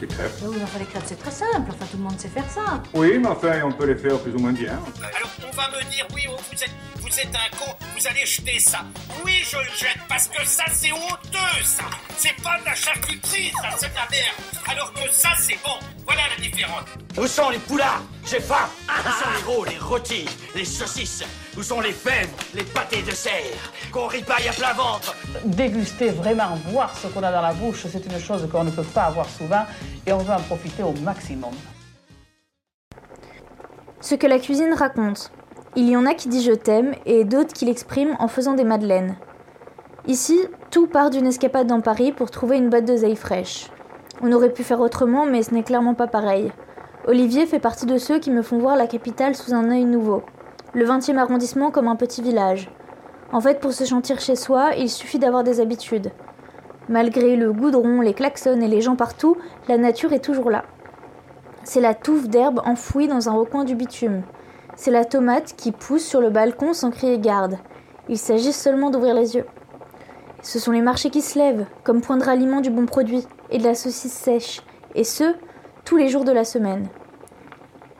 des crêpes. Oui, mais enfin, les crêpes, c'est très simple. Enfin, tout le monde sait faire ça. Oui, mais enfin, on peut les faire plus ou moins bien. Alors on va me dire, oui, oh, vous êtes, vous êtes un con, vous allez jeter ça. Oui, je le jette parce que ça, c'est honteux, ça. C'est pas de la charcuterie, ça, c'est de la merde. Alors que ça, c'est bon. Voilà la différence. Où sont les poulards? J'ai faim Où sont les rôles, les rôtis, les saucisses? Où sont les fèves, les pâtés de serre Qu'on ripaille à plein ventre Déguster, vraiment voir ce qu'on a dans la bouche, c'est une chose qu'on ne peut pas avoir souvent et on veut en profiter au maximum. Ce que la cuisine raconte. Il y en a qui disent je t'aime et d'autres qui l'expriment en faisant des madeleines. Ici, tout part d'une escapade dans Paris pour trouver une boîte d'oseille fraîche. On aurait pu faire autrement, mais ce n'est clairement pas pareil. Olivier fait partie de ceux qui me font voir la capitale sous un œil nouveau. Le 20e arrondissement comme un petit village. En fait, pour se sentir chez soi, il suffit d'avoir des habitudes. Malgré le goudron, les klaxons et les gens partout, la nature est toujours là. C'est la touffe d'herbe enfouie dans un recoin du bitume. C'est la tomate qui pousse sur le balcon sans crier garde. Il s'agit seulement d'ouvrir les yeux. Ce sont les marchés qui se lèvent, comme point de ralliement du bon produit et de la saucisse sèche, et ce, tous les jours de la semaine.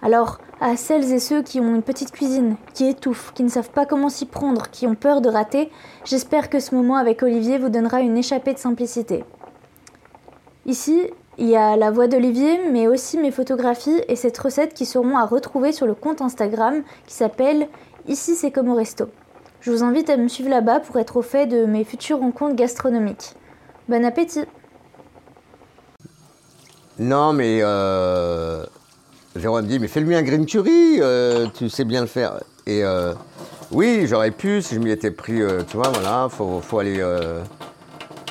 Alors, à celles et ceux qui ont une petite cuisine, qui étouffent, qui ne savent pas comment s'y prendre, qui ont peur de rater, j'espère que ce moment avec Olivier vous donnera une échappée de simplicité. Ici, il y a la voix d'Olivier, mais aussi mes photographies et cette recette qui seront à retrouver sur le compte Instagram qui s'appelle Ici c'est comme au resto. Je vous invite à me suivre là-bas pour être au fait de mes futures rencontres gastronomiques. Bon appétit Non, mais euh, Jérôme me dit, mais fais-lui un green curry, euh, tu sais bien le faire. Et euh, oui, j'aurais pu si je m'y étais pris, euh, tu vois, voilà, faut, faut aller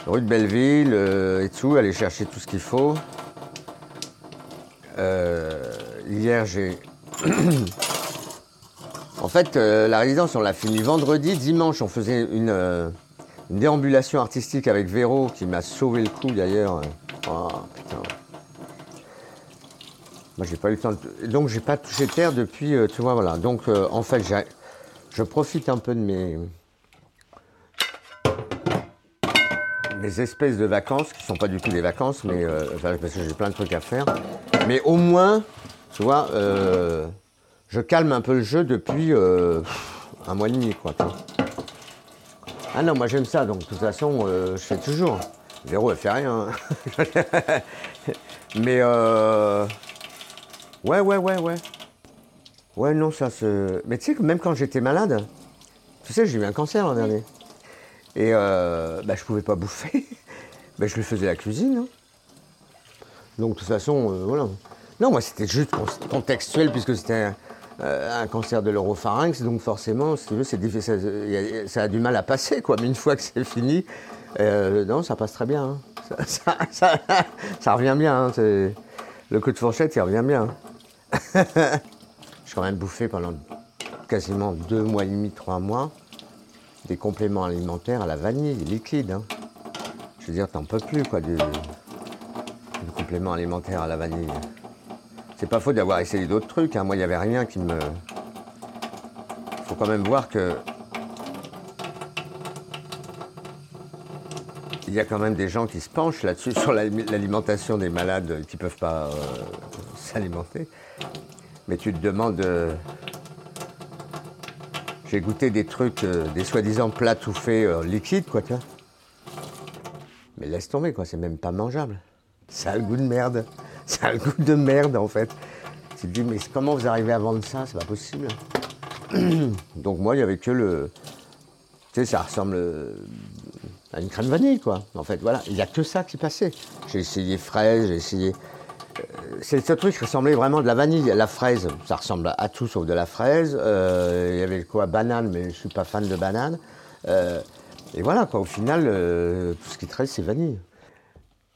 rue de Belleville et tout, aller chercher tout ce qu'il faut. Hier, j'ai. en fait, la résidence, on l'a fini vendredi. Dimanche, on faisait une, une déambulation artistique avec Véro, qui m'a sauvé le coup d'ailleurs. Oh, putain. Moi, j'ai pas eu le temps. De... Donc, j'ai pas touché terre depuis, euh, tu vois, voilà. Donc, euh, en fait, je profite un peu de mes mes espèces de vacances qui sont pas du tout des vacances, mais euh, parce que j'ai plein de trucs à faire. Mais au moins, tu vois, je calme un peu le jeu depuis un mois et demi, quoi. Ah non, moi j'aime ça, donc de toute façon, je fais toujours. Véro, elle fait rien. hein. mais ouais, ouais, ouais, ouais. Ouais, non, ça se. Mais tu sais que même quand j'étais malade, tu sais, j'ai eu un cancer l'an dernier. Et euh, bah, je pouvais pas bouffer. Bah, je lui faisais la cuisine. hein. Donc de toute façon, euh, voilà. Non, moi c'était juste con- contextuel puisque c'était un, euh, un cancer de l'oropharynx, donc forcément, si tu veux, c'est difficile, ça, ça a du mal à passer, quoi. Mais une fois que c'est fini, euh, non, ça passe très bien. hein. Ça, ça- ça- ça revient bien. hein, c'est- Le coup de fourchette, il revient bien. J'ai quand même bouffé pendant quasiment deux mois et demi, trois mois des compléments alimentaires à la vanille, liquide. hein. Je veux dire, t'en peux plus, quoi, du, du complément alimentaire à la vanille. C'est pas faux d'avoir essayé d'autres trucs. hein. Moi, il n'y avait rien qui me. faut quand même voir que. Il y a quand même des gens qui se penchent là-dessus, sur l'ali- l'alimentation des malades qui ne peuvent pas euh, s'alimenter. Mais tu te demandes. euh, j'ai goûté des trucs, euh, des soi-disant plats tout faits euh, liquides, quoi, tu vois. Mais laisse tomber, quoi, c'est même pas mangeable. Ça a le goût de merde. Ça a le goût de merde, en fait. Tu te dis, mais comment vous arrivez à vendre ça? C'est pas possible. Donc, moi, il y avait que le. Tu sais, ça ressemble à une crème vanille, quoi. En fait, voilà, il n'y a que ça qui passait. J'ai essayé fraise, j'ai essayé. C'est ce truc qui ressemblait vraiment de la vanille. La fraise, ça ressemble à tout sauf de la fraise. Euh, Il y avait quoi? Banane, mais je suis pas fan de banane. Euh, et voilà, quoi. Au final, euh, tout ce qui reste, c'est vanille.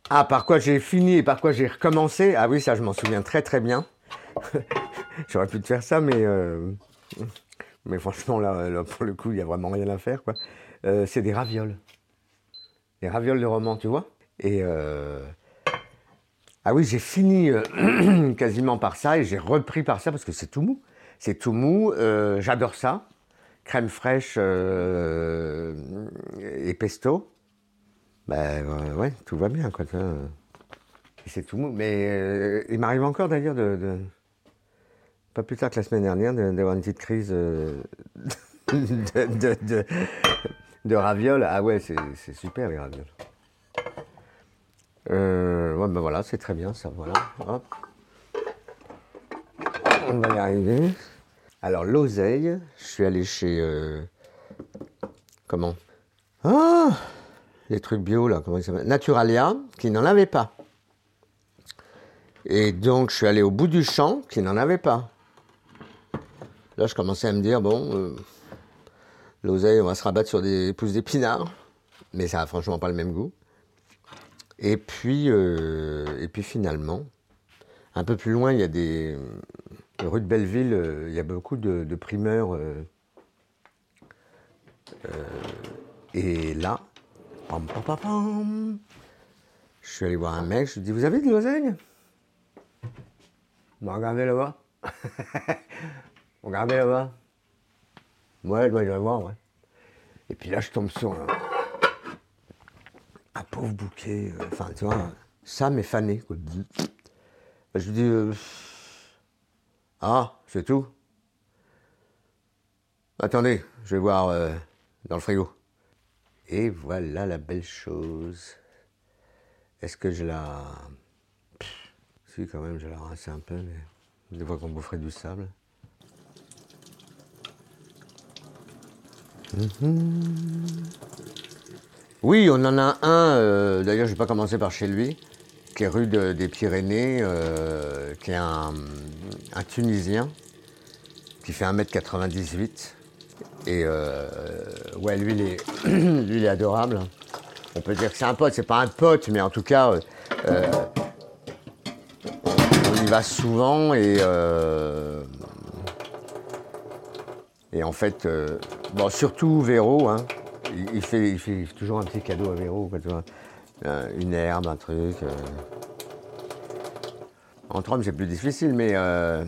Ah, par quoi j'ai fini et par quoi j'ai recommencé? Ah oui, ça, je m'en souviens très très bien. J'aurais pu te faire ça, mais euh, mais franchement, là, pour le coup, il y a vraiment rien à faire. Euh, c'est des ravioles. Des ravioles de roman, tu vois Et euh, ah oui, j'ai fini euh, quasiment par ça et j'ai repris par ça parce que c'est tout mou. C'est tout mou, euh, j'adore ça. Crème fraîche euh, et pesto. Ben ouais, tout va bien quoi. c'est tout mou. Mais il m'arrive encore d'ailleurs de, Pas plus tard que la semaine dernière, de- d'avoir une petite crise de, de, ravioles. Ah ouais, c'est super les ravioles. Euh, ouais, ben voilà, c'est très bien ça, voilà. Hop. On va y arriver. Alors, l'oseille, je suis allé chez. euh, comment? Ah Les trucs bio, là, comment ils s'appellent? Naturalia, qui n'en avait pas. Et donc, je suis allé au bout du champ, qui n'en avait pas. Là, je commençais à me dire, bon, euh, l'oseille, on va se rabattre sur des pousses d'épinards, mais ça a franchement pas le même goût. Et puis, euh, et puis finalement, un peu plus loin, il y a des. Rue de Belleville, euh, il y a beaucoup de, primeurs. euh, euh, et là, pam, pam, pam, pam, je suis allé voir un mec, je lui dis Vous avez de l'oseille? Regardez là-bas? Regardez là-bas? Ouais, il doit y avoir, ouais. Et puis là, je tombe sur un, un pauvre bouquet. euh, Enfin, tu vois, ça m'est fané. Bah, Je lui dis euh, Ah, c'est tout Attendez, je vais voir euh, dans le frigo. Et voilà la belle chose. Est-ce que je la. Si, quand même, je la rince un peu, mais des fois qu'on boufferait du sable. Mhm. Oui, on en a un, euh, d'ailleurs, je vais pas commencer par chez lui, qui est rue de- des Pyrénées, euh, qui est un, un Tunisien, qui fait 1m98. Et euh, ouais, lui il, est, lui, il est adorable. On peut dire que c'est un pote, c'est pas un pote, mais en tout cas, on y va souvent et. et en fait, bon, surtout Véro, hein, il, fait, il fait toujours un petit cadeau à Véro, quoi. Euh, une herbe, un truc. euh. Entre hommes, c'est plus difficile, mais. euh,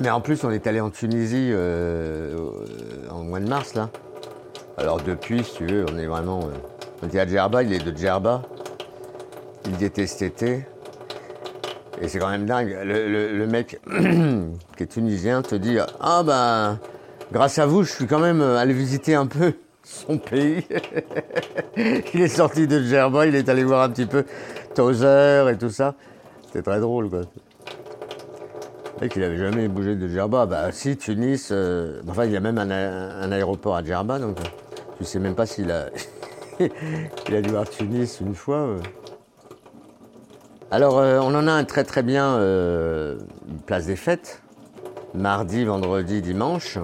mais en plus, on est allé en Tunisie euh, euh, en mois de mars, là. Alors depuis, si tu veux, on est vraiment. on était à Djerba, il est de Djerba. Il était cet été. Et c'est quand même dingue. Le mec qui est tunisien te dit Ah ben, grâce à vous, je suis quand même allé visiter un peu son pays. il est sorti de Djerba, il est allé voir un petit peu Tozer et tout ça. C'était très drôle, quoi. Le mec, il avait jamais bougé de Djerba. Bah si, Tunis. euh, enfin, il y a même un, aéroport à Djerba, donc euh, tu sais même pas s'il a. il a dû voir Tunis une fois. euh. Alors, euh, on en a un très très bien, euh, place des fêtes, mardi, vendredi, dimanche.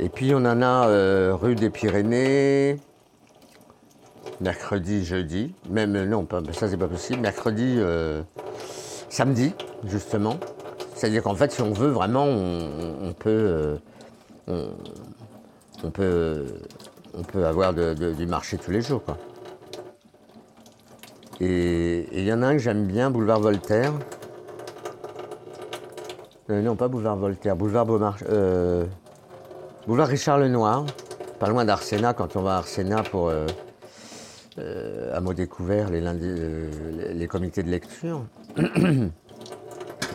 Et puis on en a euh, rue des Pyrénées, mercredi, jeudi, même non, pas, ça c'est pas possible, mercredi, euh, samedi, justement. C'est-à-dire qu'en fait, si on veut vraiment, on, euh, peut, on peut avoir du marché tous les jours, quoi. Et il y en a un que j'aime bien, Boulevard Voltaire. Non, pas Boulevard Voltaire, Boulevard Beaumarchais. Euh, Boulevard Richard Lenoir, pas loin d'Arsena, quand on va à Arsena pour euh, euh, à mot découvert, euh, les- comités de lecture.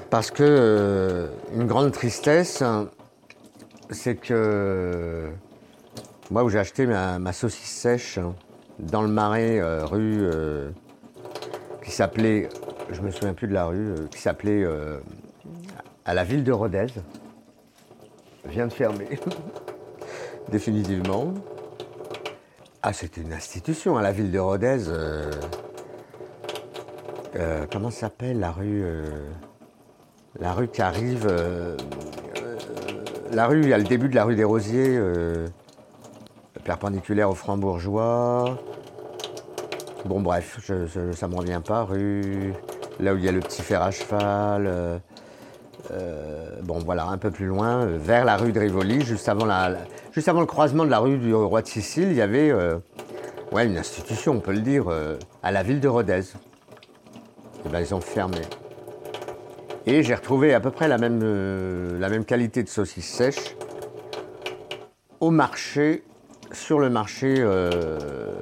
Parce que euh, une grande tristesse, c'est que moi où j'ai acheté ma, ma saucisse sèche dans le marais, euh, rue euh, qui s'appelait, je me souviens plus de la rue, euh, qui s'appelait euh, à la ville de Rodez, vient de fermer définitivement. Ah, c'était une institution à la ville de Rodez. euh, euh, comment s'appelle la rue euh, La rue qui arrive. la rue, il y a le début de la rue des Rosiers, perpendiculaire au Franc-Bourgeois. Bon, bref, ça ne me revient pas. Rue. Là où il y a le petit fer à cheval. Euh, bon, voilà, un peu plus loin, euh, vers la rue de Rivoli, juste avant, le croisement de la rue du Roi de Sicile, il y avait euh, une institution, on peut le dire, à la ville de Rodez. Et ben, ils ont fermé. Et j'ai retrouvé à peu près la même, la même qualité de saucisse sèche au marché, sur le marché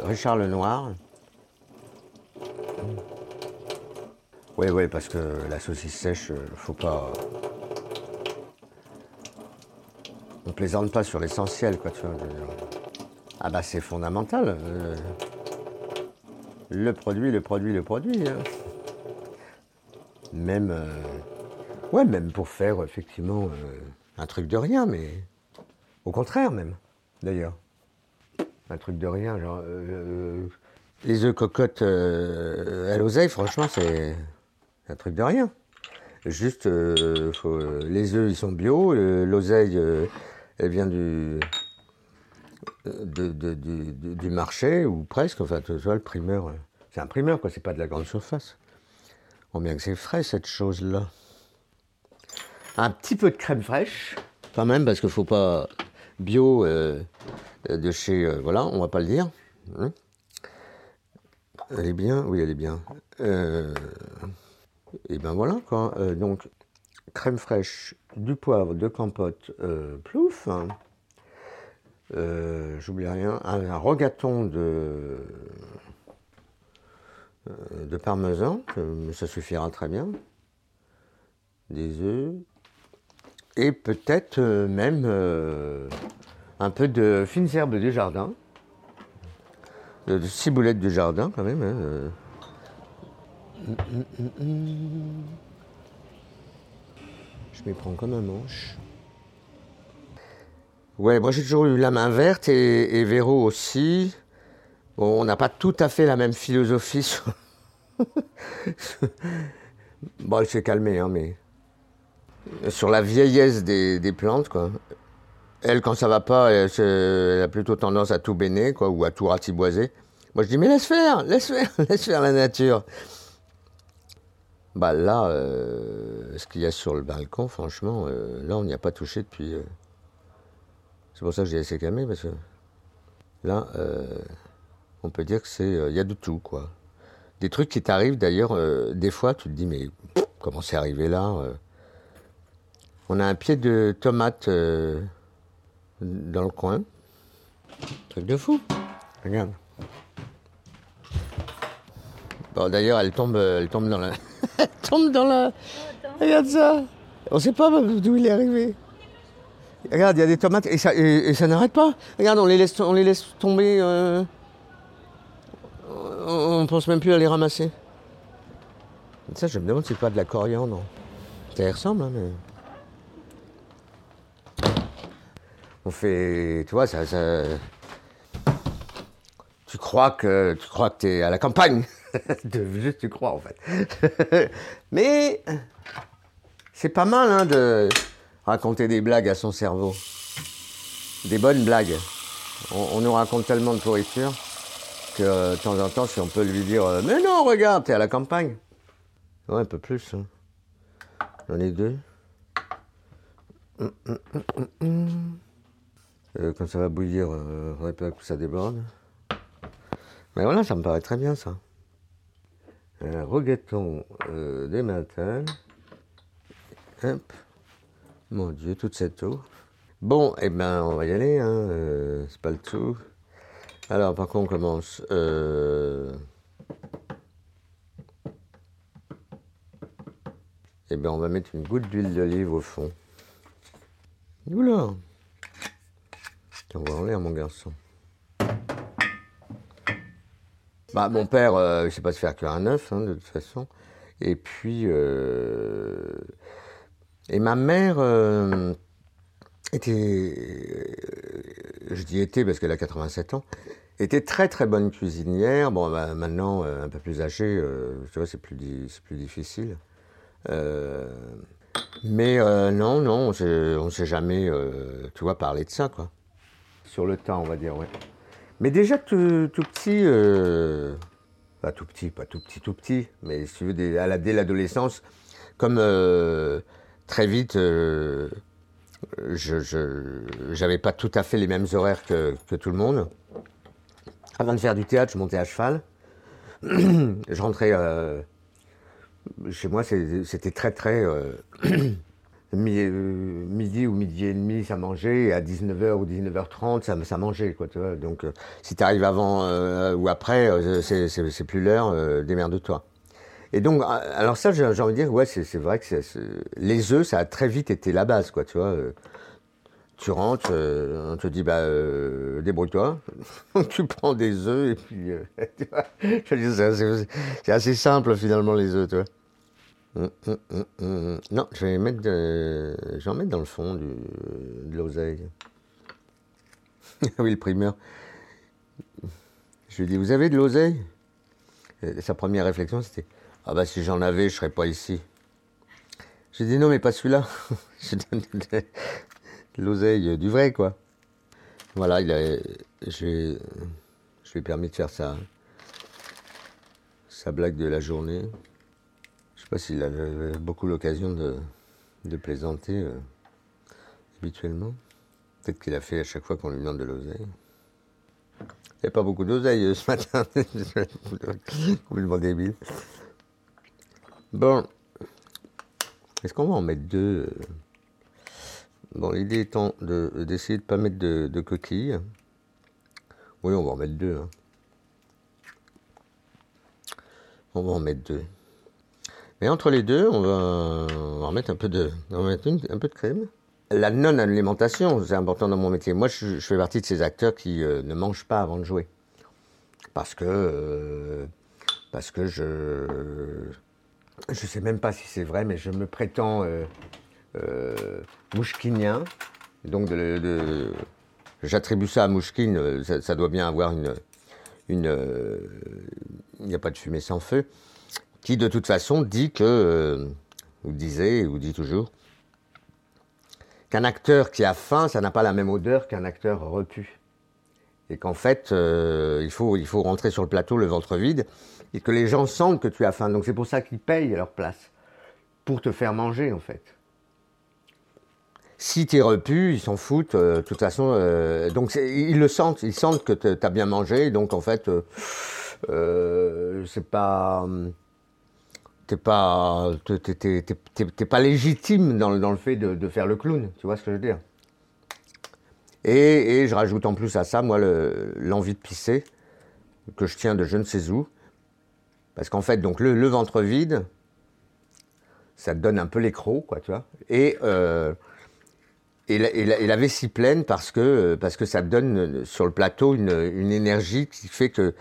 Richard Lenoir. Oui, oui, parce que la saucisse sèche, euh, faut pas. On plaisante pas sur l'essentiel, quoi, tu vois. Ah bah c'est fondamental. euh, Le produit, le produit, le produit. hein. Même. euh, Ouais, même pour faire effectivement un truc de rien, mais. Au contraire, même, d'ailleurs. Un truc de rien, genre. euh, les œufs cocottes à l'oseille, franchement, c'est un truc de rien. Juste, euh, faut- les œufs, ils sont bio. euh, L'oseille, euh, elle vient du, du- marché, ou presque. Enfin, tu vois, le primeur, euh, c'est un primeur, quoi. C'est pas de la grande surface. On bien que c'est frais, cette chose-là. Un petit peu de crème fraîche, quand même, parce qu'il faut pas bio euh, de chez. euh, voilà, on va pas le dire. hein. Elle est bien Oui, elle est bien. Euh, et ben voilà, quoi. Euh, donc, crème fraîche, du poivre, de compote, euh, plouf. Euh, J'oublie rien. Un, un regaton de, de parmesan, ça suffira très bien. Des œufs. Et peut-être même un peu de fines herbes du jardin. De, de ciboulettes du jardin, quand même. hein, euh. Hum, hum, hum, hum. Je m'y prends comme un manche. Ouais, moi j'ai toujours eu la main verte et, Véro aussi. Bon, on n'a pas tout à fait la même philosophie sur. bon, elle s'est calmée, hein, mais. Sur la vieillesse des, plantes, quoi. Elle, quand ça va pas, elle a plutôt tendance à tout béner, quoi, ou à tout ratiboiser. Moi, je dis, mais laisse faire, laisse faire, laisse faire la nature. Bah là, euh, ce qu'il y a sur le balcon, franchement, euh, là, on n'y a pas touché depuis. euh, C'est pour ça que j'ai laissé calmer, parce que là, on peut dire que c'est, il y a de tout, quoi. Des trucs qui t'arrivent, d'ailleurs, des fois, tu te dis, mais comment c'est arrivé là On a un pied de tomate dans le coin. Truc de fou. Regarde. Bon, d'ailleurs, elle tombe, elle tombe dans la. tombe dans la. Regarde ça. On sait pas d'où il est arrivé. Regarde, il y a des tomates et ça, et ça n'arrête pas. Regarde, on les laisse, on les laisse tomber. euh, On ne pense même plus à les ramasser. Ça, je me demande si c'est pas de la coriandre. Ça y ressemble, hein, mais. On fait. Tu vois, ça. ça- Tu crois que tu crois que t'es à la campagne? De- Juste tu crois en fait. Mais c'est pas mal hein, de raconter des blagues à son cerveau. Des bonnes blagues. On, on nous raconte tellement de pourriture que euh, de temps en temps, si on peut lui dire euh, Mais non, regarde, t'es à la campagne. Ouais, un peu plus. hein. J'en ai deux. Hum. Euh, quand ça va bouillir, euh, faudrait pas que ça déborde. Mais voilà, ça me paraît très bien ça. Un regaton euh, des matins. Hop. Mon Dieu, toute cette eau. Bon, eh ben, on va y aller, hein. euh, c'est pas le tout. Alors, par contre, on commence. Euh... Eh ben, on va mettre une goutte d'huile d'olive au fond. Oula va en l'air, mon garçon. Bah, mon père, euh, il sait pas se faire cuire un œuf, hein, de toute façon. Et puis, euh, et ma mère euh, était, euh, je dis était parce qu'elle a 87 ans, était très très bonne cuisinière. Bon, bah, maintenant, un peu plus âgée, tu vois, c'est plus, di- plus difficile. Mais non, non, on on s'est jamais, tu vois, parlé de ça, quoi. Sur le temps, on va dire, ouais. Mais déjà tout, tout petit, euh, pas tout petit, pas tout petit, tout petit, mais si tu veux, dès, à la- dès l'adolescence, comme euh, très vite, euh, je j'avais pas tout à fait les mêmes horaires que, que tout le monde. Avant de faire du théâtre, je montais à cheval. je rentrais euh, chez moi, c'était très très midi ou midi et demi, ça mangeait, et à 19h ou 19h30, ça, ça mangeait, quoi, tu vois. Donc, euh, si tu arrives avant euh, ou après, euh, c'est- plus l'heure, euh, démerde-toi. Et donc, euh, alors ça, j'ai envie de dire, ouais, c'est vrai que les œufs, ça a très vite été la base, quoi, tu vois. euh. Tu rentres, euh, on te dit, bah, euh, débrouille-toi. tu prends des œufs et puis, euh, tu vois, c'est assez simple finalement les œufs, tu vois. Hum, hum, hum. Non, je vais mettre, de- je vais en mettre dans le fond du, de l'oseille. oui, le primeur. Je lui dis, vous avez de l'oseille? Sa première réflexion, c'était, ah bah si j'en avais, je serais pas ici. J'ai dit, non, mais pas celui-là. je donne de, l'oseille, euh, du vrai, quoi. Voilà, il a, je lui ai permis de faire sa blague de la journée. Sais pas s'il avait beaucoup l'occasion de, plaisanter euh, habituellement. Peut-être qu'il a fait à chaque fois qu'on lui demande de l'oseille. Il n'y a pas beaucoup d'oseille euh, ce matin. Complètement débile. Bon. Est-ce qu'on va en mettre deux euh Bon, l'idée étant de- d'essayer de ne pas mettre de, de coquilles? Oui, on va en mettre deux. hein. On va en mettre deux. Mais entre les deux, on va, on un peu de, on va mettre un peu de crème. La non-alimentation, c'est important dans mon métier. Moi, je, fais partie de ces acteurs qui euh, ne mangent pas avant de jouer. Parce que, euh, parce que je, je sais même pas si c'est vrai, mais je me prétends euh, mouchkinien. Donc, j'attribue ça à Mouchkine. Ça, doit bien avoir une, il n'y a pas de fumée sans feu, qui de toute façon dit que, euh, ou disait, ou dit toujours, qu'un acteur qui a faim, ça n'a pas la même odeur qu'un acteur repu. Et qu'en fait, euh, il, faut, rentrer sur le plateau le ventre vide et que les gens sentent que tu as faim. Donc c'est pour ça qu'ils payent leur place, pour te faire manger en fait. Si tu es repu, ils s'en foutent. euh, de toute façon, euh, donc ils le sentent. Ils sentent que tu as bien mangé. Donc en fait, c'est pas. T'es pas, t'es- pas légitime dans, dans le fait de, de faire le clown. Tu vois ce que je veux dire? Et, et je rajoute en plus à ça, moi, le- l'envie de pisser, que je tiens de je ne sais où. Parce qu'en fait, donc le, le ventre vide, ça te donne un peu les quoi, tu vois. Et, euh, et, la, vessie pleine parce que, parce que ça te donne euh, sur le plateau une, une énergie qui fait que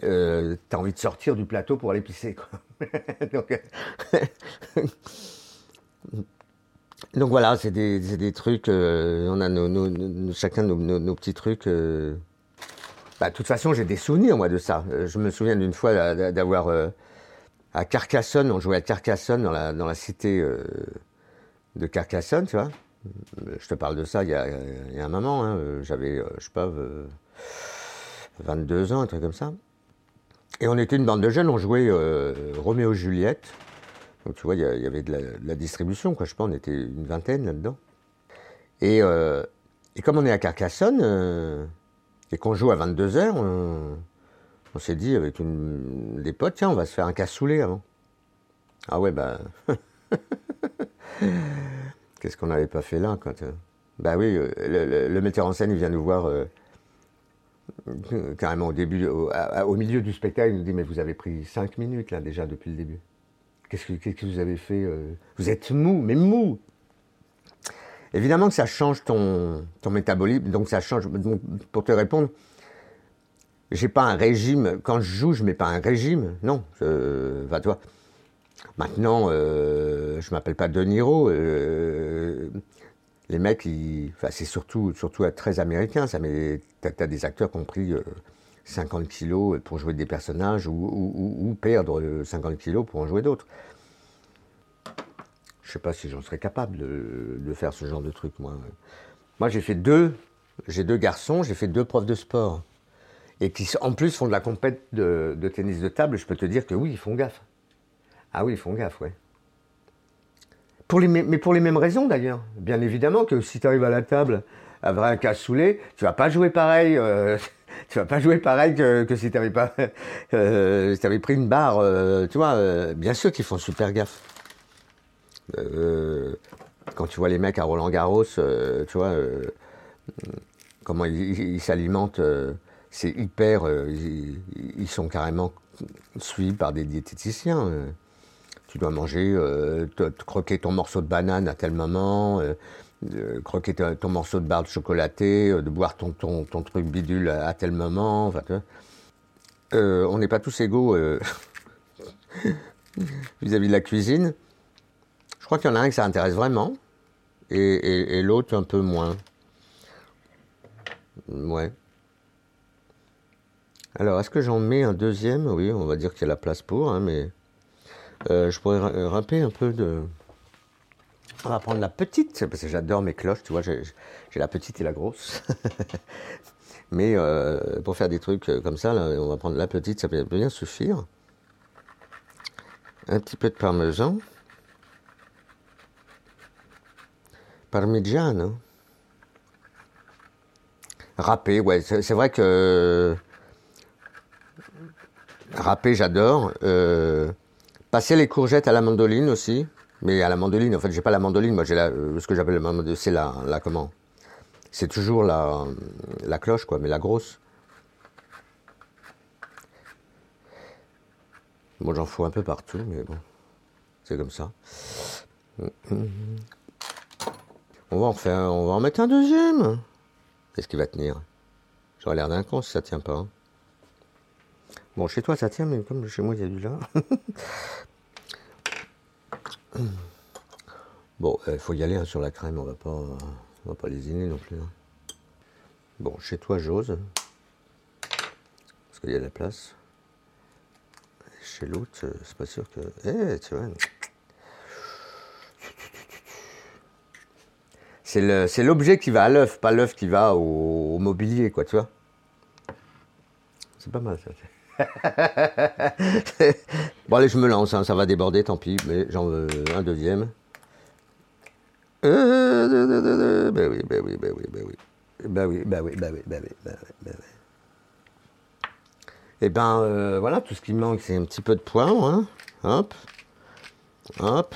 tu as envie de sortir du plateau pour aller pisser, quoi. donc, donc voilà, c'est des, trucs, euh, on a chacun nos, petits trucs. euh. Bah, de toute façon, j'ai des souvenirs, moi, de ça. Euh, Je me souviens d'une fois d'a- d'avoir euh, à Carcassonne, on jouait à Carcassonne, dans la, dans la cité euh, de Carcassonne, tu vois. Euh, Je te parle de ça il y a, il y a un moment, hein. Euh, j'avais, euh, je sais pas, euh, 22 ans, un truc comme ça. Et on était une bande de jeunes, on jouait euh, Roméo et Juliette. Donc tu vois, il y, avait de la, distribution, quoi. Je pas, on était une vingtaine là-dedans. Et, euh, et comme on est à Carcassonne, euh, et qu'on joue à 22h, on, on s'est dit avec des potes, tiens, on va se faire un cassoulet avant. Ah ouais, bah. Qu'est-ce qu'on n'avait pas fait là, quand. Bah oui, le- le metteur en scène, il vient nous voir. Euh, carrément au début, au, milieu du spectacle, il nous dit Mais vous avez pris 5 minutes là déjà depuis le début. Qu'est-ce que, vous avez fait euh Vous êtes mou, mais mou Évidemment que ça change ton, ton métabolisme, donc ça change. Donc, pour te répondre, j'ai pas un régime. Quand je joue, je mets pas un régime. Non, va toi. Maintenant, euh, je m'appelle pas De Niro. Les mecs, c'est surtout, très américain. Ça, mais t'as, des acteurs qui ont pris euh, 50 kilos pour jouer des personnages ou, perdre euh, 50 kilos pour en jouer d'autres. Je sais pas si j'en serais capable de, de faire ce genre de truc, moi. Moi, j'ai fait deux, j'ai deux garçons, j'ai fait deux profs de sport. Et qui, en plus, font de la compète de, de tennis de table. Je peux te dire que oui, ils font gaffe. Ah oui, ils font gaffe, ouais. Mais pour les mêmes raisons d'ailleurs. Bien évidemment que si tu arrives à la table avec un cassoulet, tu vas pas jouer pareil. euh, tu vas pas jouer pareil que, si tu avais pas, euh, si t'avais pris une barre. euh, tu vois, bien sûr qu'ils font super gaffe. Quand tu vois les mecs à Roland Garros, tu vois, comment ils s'alimentent, c'est hyper. ils sont carrément suivis par des diététiciens. Tu dois manger, euh, croquer ton morceau de banane à tel moment, euh, euh, croquer ton, morceau de barre de chocolaté, de boire ton, ton, truc bidule à, tel moment. on n'est pas tous égaux vis-à-vis de la cuisine. Je crois qu'il y en a un qui ça intéresse vraiment et l'autre un peu moins. Ouais. Alors, est-ce que j'en mets un deuxième? Oui, on va dire qu'il y a la place pour, hein, mais euh, je pourrais ra- râper un peu de. On va prendre la petite, parce que j'adore mes cloches, tu vois, j'ai la petite et la grosse. mais euh, pour faire des trucs euh, comme ça, on va prendre la petite, ça peut bien suffire. Un petit peu de parmesan. Parmigiano. Râpé, ouais, c'est c'est vrai que. Râpé, j'adore. Euh, passer les courgettes à la mandoline aussi. Mais à la mandoline, en fait, j'ai pas la mandoline, moi j'ai euh, ce que j'appelle la mandoline, c'est la, la comment? C'est toujours la, la cloche, quoi, mais la grosse. Bon, j'en fous un peu partout, mais bon, c'est comme ça. On va en faire, on va mettre un deuxième. Qu'est-ce qui va tenir? J'aurais l'air d'un con si ça tient pas. hein. Bon, chez toi ça tient, mais comme chez moi il y a du là. bon, il faut y aller hein, sur la crème, on va pas, on va pas lésiner non plus. hein. Bon, chez toi j'ose. Parce qu'il y a de la place. Chez l'autre, euh, c'est pas sûr que. Eh, tu vois. C'est l'objet qui va à l'œuf, pas l'œuf qui va au, au mobilier, quoi, tu vois. C'est pas mal ça. bon, allez, je me lance, hein, ça va déborder, tant pis, mais j'en veux un deuxième. Euh, ben oui, ben oui, ben oui, ben oui. Ben oui, ben oui, ben oui, ben oui, ben oui, ben oui. Et ben euh, voilà, tout ce qui manque, c'est un petit peu de poivre, hein. Hop, hop.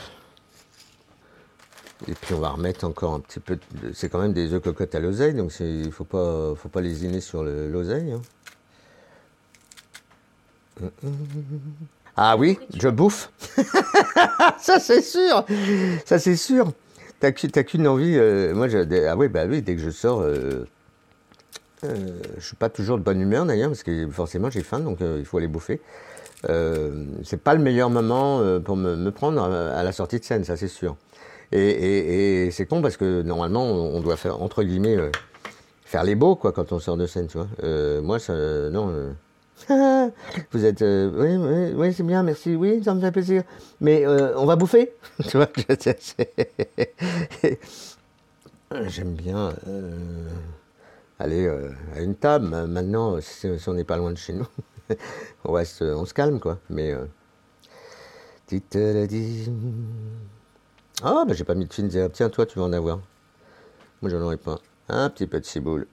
Et puis on va remettre encore un petit peu. de- C'est quand même des œufs cocottes à l'oseille, donc il faut pas, faut pas lésiner sur le- l'oseille. hein. Ah oui, je bouffe. ça c'est sûr, ça c'est sûr. T'as qu'u- t'as qu'une envie. euh, moi, je- ah oui, bah oui, dès que je sors, euh, euh, je suis pas toujours de bonne humeur d'ailleurs, parce que forcément j'ai faim, donc euh, il faut aller bouffer. Euh, c'est pas le meilleur moment pour me, prendre à, la sortie de scène, ça c'est sûr. Et, c'est con parce que normalement on doit faire entre guillemets faire les beaux quoi quand on sort de scène, moi, ça, non. vous êtes, euh, oui, oui, c'est bien, merci, oui, ça me fait plaisir. Mais euh, on va bouffer, tu vois. J'aime bien euh, aller à une table. Maintenant, si, on n'est pas loin de chez nous, on on se calme, quoi. Mais ah, bah j'ai pas mis de fine herbe. Tiens, toi, tu vas en avoir. Moi, j'en aurais pas. Un petit peu de ciboule.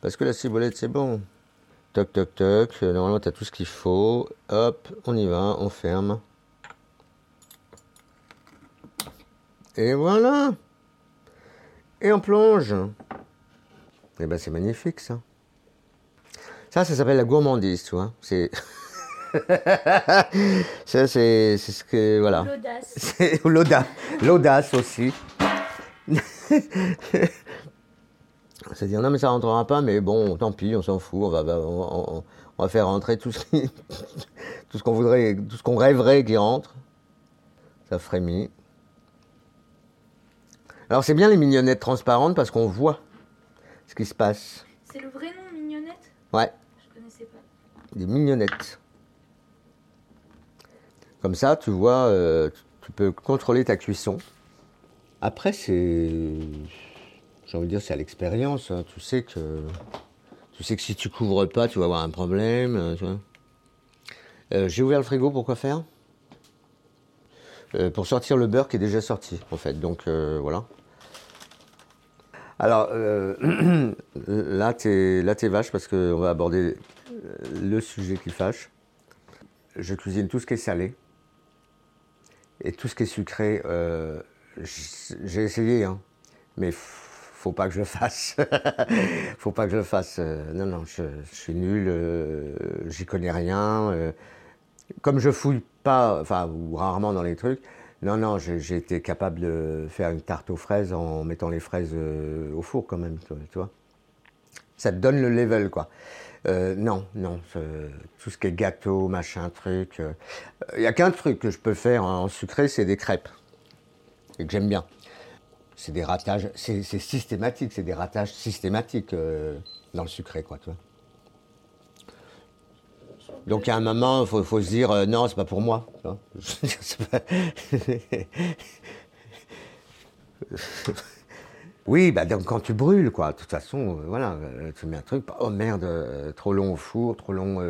Parce que la ciboulette, c'est bon. Toc, toc, toc. Euh, Normalement, tu as tout ce qu'il faut. Hop, on y va, on ferme. Et voilà. Et on plonge. Et ben, c'est magnifique, ça. Ça, ça s'appelle la gourmandise, tu vois. C'est. ça, c'est c'est ce que. Voilà. L'audace. C'est l'audace. L'audace aussi. C'est-à-dire, non, mais ça rentrera pas, mais bon, tant pis, on s'en fout, on va, on, on- on va faire rentrer tout ce qui- tout ce qu'on voudrait, tout ce qu'on rêverait qui rentre. Ça frémit. Alors, c'est bien les mignonnettes transparentes parce qu'on voit ce qui se passe. C'est le vrai nom, mignonnette? Ouais, Je connaissais pas. des mignonnettes. Comme ça, tu vois, euh, tu peux contrôler ta cuisson. Après, c'est. J'ai envie de dire, c'est à l'expérience. hein. Tu sais que. Tu sais que si tu couvres pas, tu vas avoir un problème. euh. Euh, J'ai ouvert le frigo pour quoi faire? Euh, Pour sortir le beurre qui est déjà sorti, en fait. Donc, voilà. Alors, là, t'es là, t'es vache parce qu'on va aborder le sujet qui fâche. Je cuisine tout ce qui est salé. Et tout ce qui est sucré, J'ai essayé, hein. mais faut pas que je le fasse. faut pas que je le fasse. Euh, Non, non, je, suis nul, euh, j'y connais rien. euh. Comme je fouille pas, enfin, ou rarement dans les trucs, non, non, j'ai été capable de faire une tarte aux fraises en mettant les fraises au four quand même, tu vois. Ça te donne le level, quoi. Non, non, tout ce qui est gâteau, machin, truc. Il n'y a qu'un truc que je peux faire en sucré, c'est des crêpes. Et que j'aime bien. C'est des ratages, c'est systématique, c'est des ratages systématiques euh, dans le sucré, quoi, tu vois. Donc à un moment, il faut, faut se dire, euh, non, c'est pas pour moi. oui, bah, donc, quand tu brûles, quoi, de toute façon, euh, voilà, euh, tu mets un truc, oh merde, euh, trop long au four, trop long.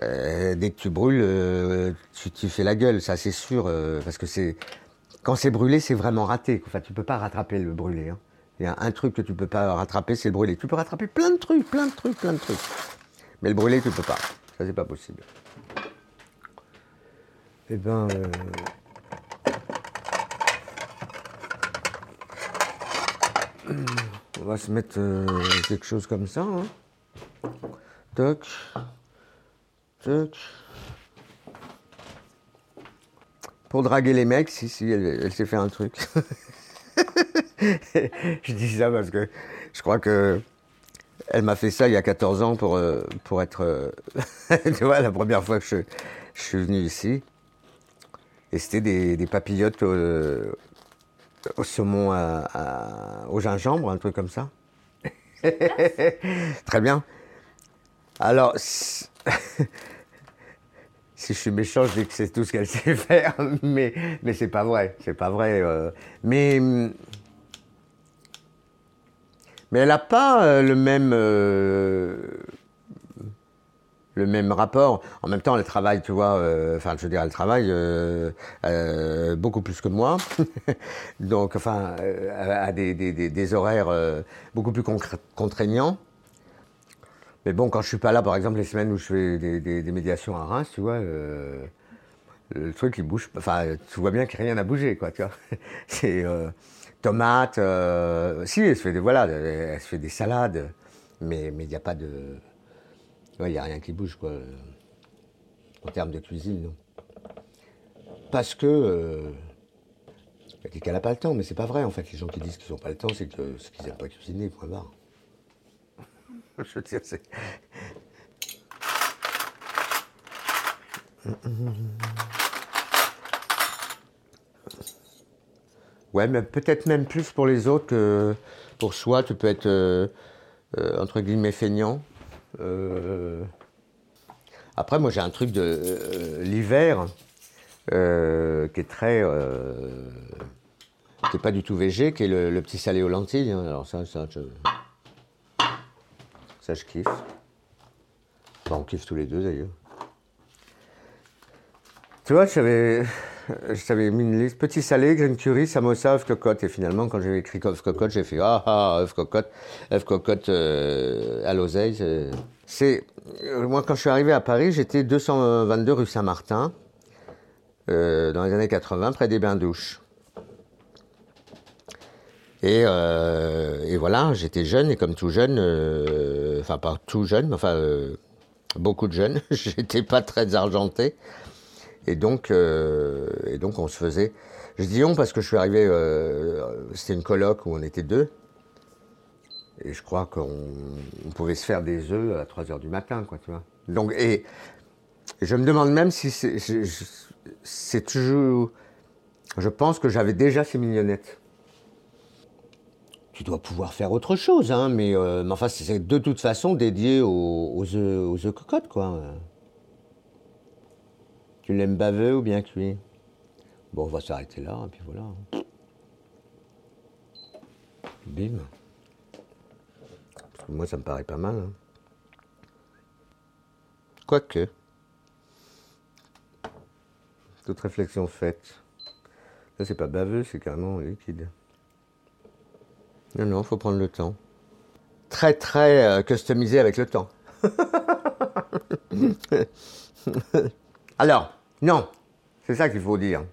dès que tu brûles, tu, tu fais la gueule, ça c'est sûr, parce que c'est. Quand c'est brûlé, c'est vraiment raté. Enfin, tu peux pas rattraper le brûlé. hein. Il y a un truc que tu peux pas rattraper, c'est le brûlé. Tu peux rattraper plein de trucs, plein de trucs, plein de trucs. Mais le brûlé, tu peux pas. Ça, c'est pas possible. Eh ben. euh, On va se mettre euh, quelque chose comme ça. Hein. Toc. Toc. Pour draguer les mecs, si, si, elle, elle s'est fait un truc. je dis ça parce que je crois que elle m'a fait ça il y a 14 ans pour, euh, pour être. euh, tu vois, la première fois que je, je suis venu ici. Et c'était des, des papillotes au, au saumon à- à- au gingembre, un truc comme ça. Très bien. Alors, si, je suis méchant, je dis que c'est tout ce qu'elle sait faire, mais, mais c'est pas vrai. C'est pas vrai. euh. mais. Mais elle n'a pas euh, le même. euh, le même rapport. En même temps, elle travaille, tu vois, enfin, je elle travaille beaucoup plus que moi. Donc, enfin, à des, des- des- horaires beaucoup plus contraignants. Mais bon, quand je suis pas là, par exemple, les semaines où je fais des, médiations à Reims, tu vois, euh, le truc, il bouge. Enfin, tu vois bien que rien n'a bougé, quoi, tu vois. C'est euh, tomates. euh, si, elle se fait des, voilà, elle se fait des salades, mais mais il n'y a pas de. Il n'y a rien qui bouge, quoi. En termes de cuisine, non. Parce que. Euh, elle dit qu'elle n'a pas le temps, mais c'est pas vrai, en fait. Les gens qui disent qu'ils n'ont pas le temps, c'est qu'ils n'aiment pas cuisiner, point barre. Je veux dire, c'est. Ouais, mais peut-être même plus pour les autres que pour soi. Tu peux être, euh, euh, entre guillemets, feignant. Euh, Après, moi, j'ai un truc de l'hiver qui est très. qui est pas du tout végé, qui est le, petit salé aux lentilles. hein. Alors, ça, ça. Ça, je kiffe. On kiffe tous les deux, d'ailleurs. Tu vois, j'avais, je t'avais mis une liste petit salé, green curry, samosa, œuf cocotte. Et finalement, quand j'ai écrit œuf cocotte, j'ai fait ah ah œuf cocotte, œuf cocotte euh, à l'oseille. c'est- C'est euh, moi quand je suis arrivé à Paris, j'étais 222 rue Saint-Martin, euh, dans les années 80, près des bains douches. Et, euh, et voilà, j'étais jeune et comme tout jeune, euh, enfin pas tout jeune, mais enfin euh, beaucoup de jeunes, j'étais pas très argenté. Et donc, et donc on se faisait. Je dis on parce que je suis arrivé, c'était une coloc où on était deux. Et je crois qu'on on pouvait se faire des œufs à 3 heures du matin, quoi, tu vois. Donc, et, je me demande même si c'est toujours. Je pense que j'avais déjà ces mignonnettes. Tu dois pouvoir faire autre chose, hein, mais, euh, mais enfin, c'est de toute façon dédié aux, œufs cocottes, quoi. Tu l'aimes baveux ou bien cuit Bon, on va s'arrêter là, et puis voilà. Bim. Parce que moi, ça me paraît pas mal. hein. Quoique. Toute réflexion faite. Là, c'est pas baveux, c'est carrément liquide. Non, non, faut prendre le temps. Très, très euh, customisé avec le temps. Alors, non, c'est ça qu'il faut dire.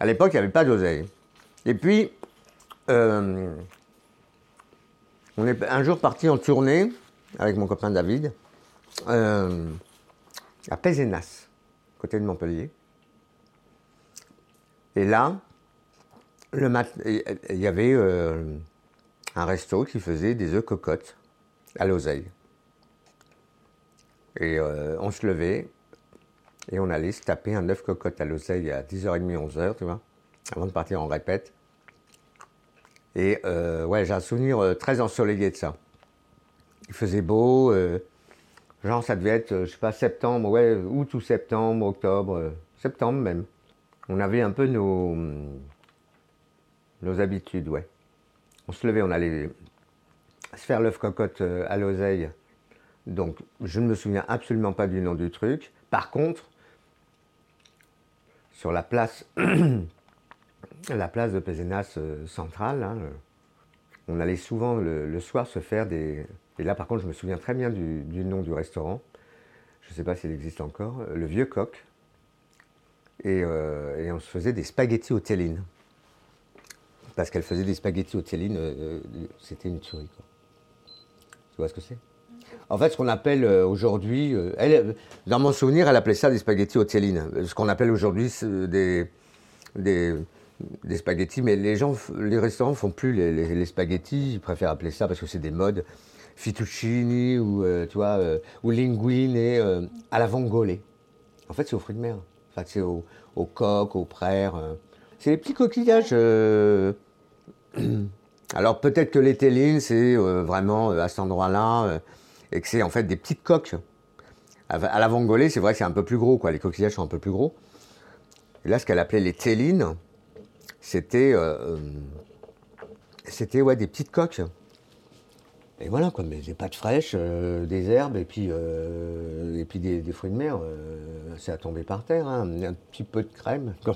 À l'époque, il n'y avait pas d'oseille. Et puis, euh, on est un jour parti en tournée avec mon copain David euh, à Pézenas, côté de Montpellier. Et là, le mat- il y avait un resto qui faisait des œufs cocottes à l'oseille. Et euh, on se levait et on allait se taper un œuf cocotte à l'oseille à 10h30, 11h, tu vois, avant de partir en répète. Et euh, ouais, j'ai un souvenir euh, très ensoleillé de ça. Il faisait beau, genre ça devait être, je sais pas, septembre, ouais, août ou septembre, octobre, septembre même. On avait un peu nos, nos habitudes, ouais. On se levait, on allait se faire l'œuf cocotte euh, à l'oseille. Donc, je ne me souviens absolument pas du nom du truc. Par contre, sur la place, la place de Pézenas euh, centrale, hein, on allait souvent le, soir se faire des. Et là, par contre, je me souviens très bien du, nom du restaurant. Je ne sais pas s'il existe encore. Le Vieux Coq. Et, euh, on se faisait des spaghettis aux tellines. Parce qu'elle faisait des spaghettis aux tellines, euh, euh, c'était une tuerie. Quoi. Tu vois ce que c'est? En fait, ce qu'on appelle euh, aujourd'hui, dans mon souvenir, elle appelait ça des spaghettis aux tellines. Ce qu'on appelle aujourd'hui des, spaghettis, mais les gens, les restaurants font plus les, spaghettis, ils préfèrent appeler ça parce que c'est des modes. Fettuccini ou, euh, tu vois, ou linguine et à la vongole. En fait, c'est aux fruits de mer. Enfin, c'est aux, coques, aux praires. C'est des petits coquillages. euh, Alors peut-être que les tellines, c'est euh, vraiment euh, à cet endroit-là, et que c'est en fait des petites coques. À à la vongole, c'est vrai que c'est un peu plus gros, quoi. Les coquillages sont un peu plus gros. Et là, ce qu'elle appelait les euh, c'était ouais, des petites coques. Et voilà, quoi, mais des pâtes fraîches, euh, des herbes et puis, euh, et puis des, fruits de mer. c'est à tomber par terre, hein. un petit peu de crème,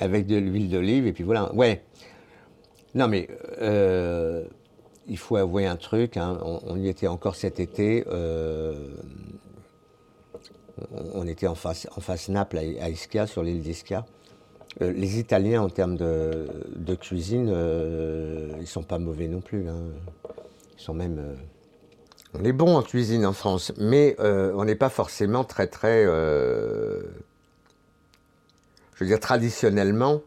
avec de l'huile d'olive, et puis voilà. Ouais. Non, mais euh, il faut avouer un truc, hein, on, y était encore cet été. on on était en face, en face Naples, à, à Ischia, sur l'île d'Ischia. Euh, les Italiens, en termes de, cuisine, euh, ils sont pas mauvais non plus. hein. Ils sont même. euh, On est bon en cuisine en France, mais euh, on n'est pas forcément très très. Je veux dire, traditionnellement,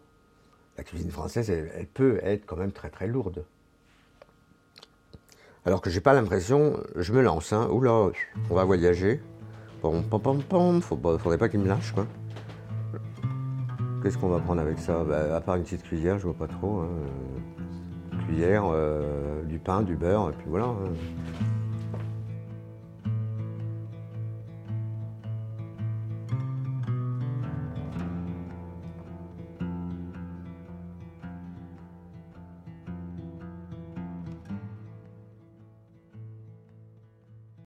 la cuisine française, elle, peut être quand même très très lourde. Alors que j'ai pas l'impression, je me lance, hein. Oula, on va voyager. Pom pom pom pom, faudrait pas qu'il me lâche quoi. Qu'est-ce qu'on va prendre avec ça? Bah, À part une petite cuillère, je vois pas trop. hein. Cuillère, euh, du pain, du beurre, et puis voilà. hein.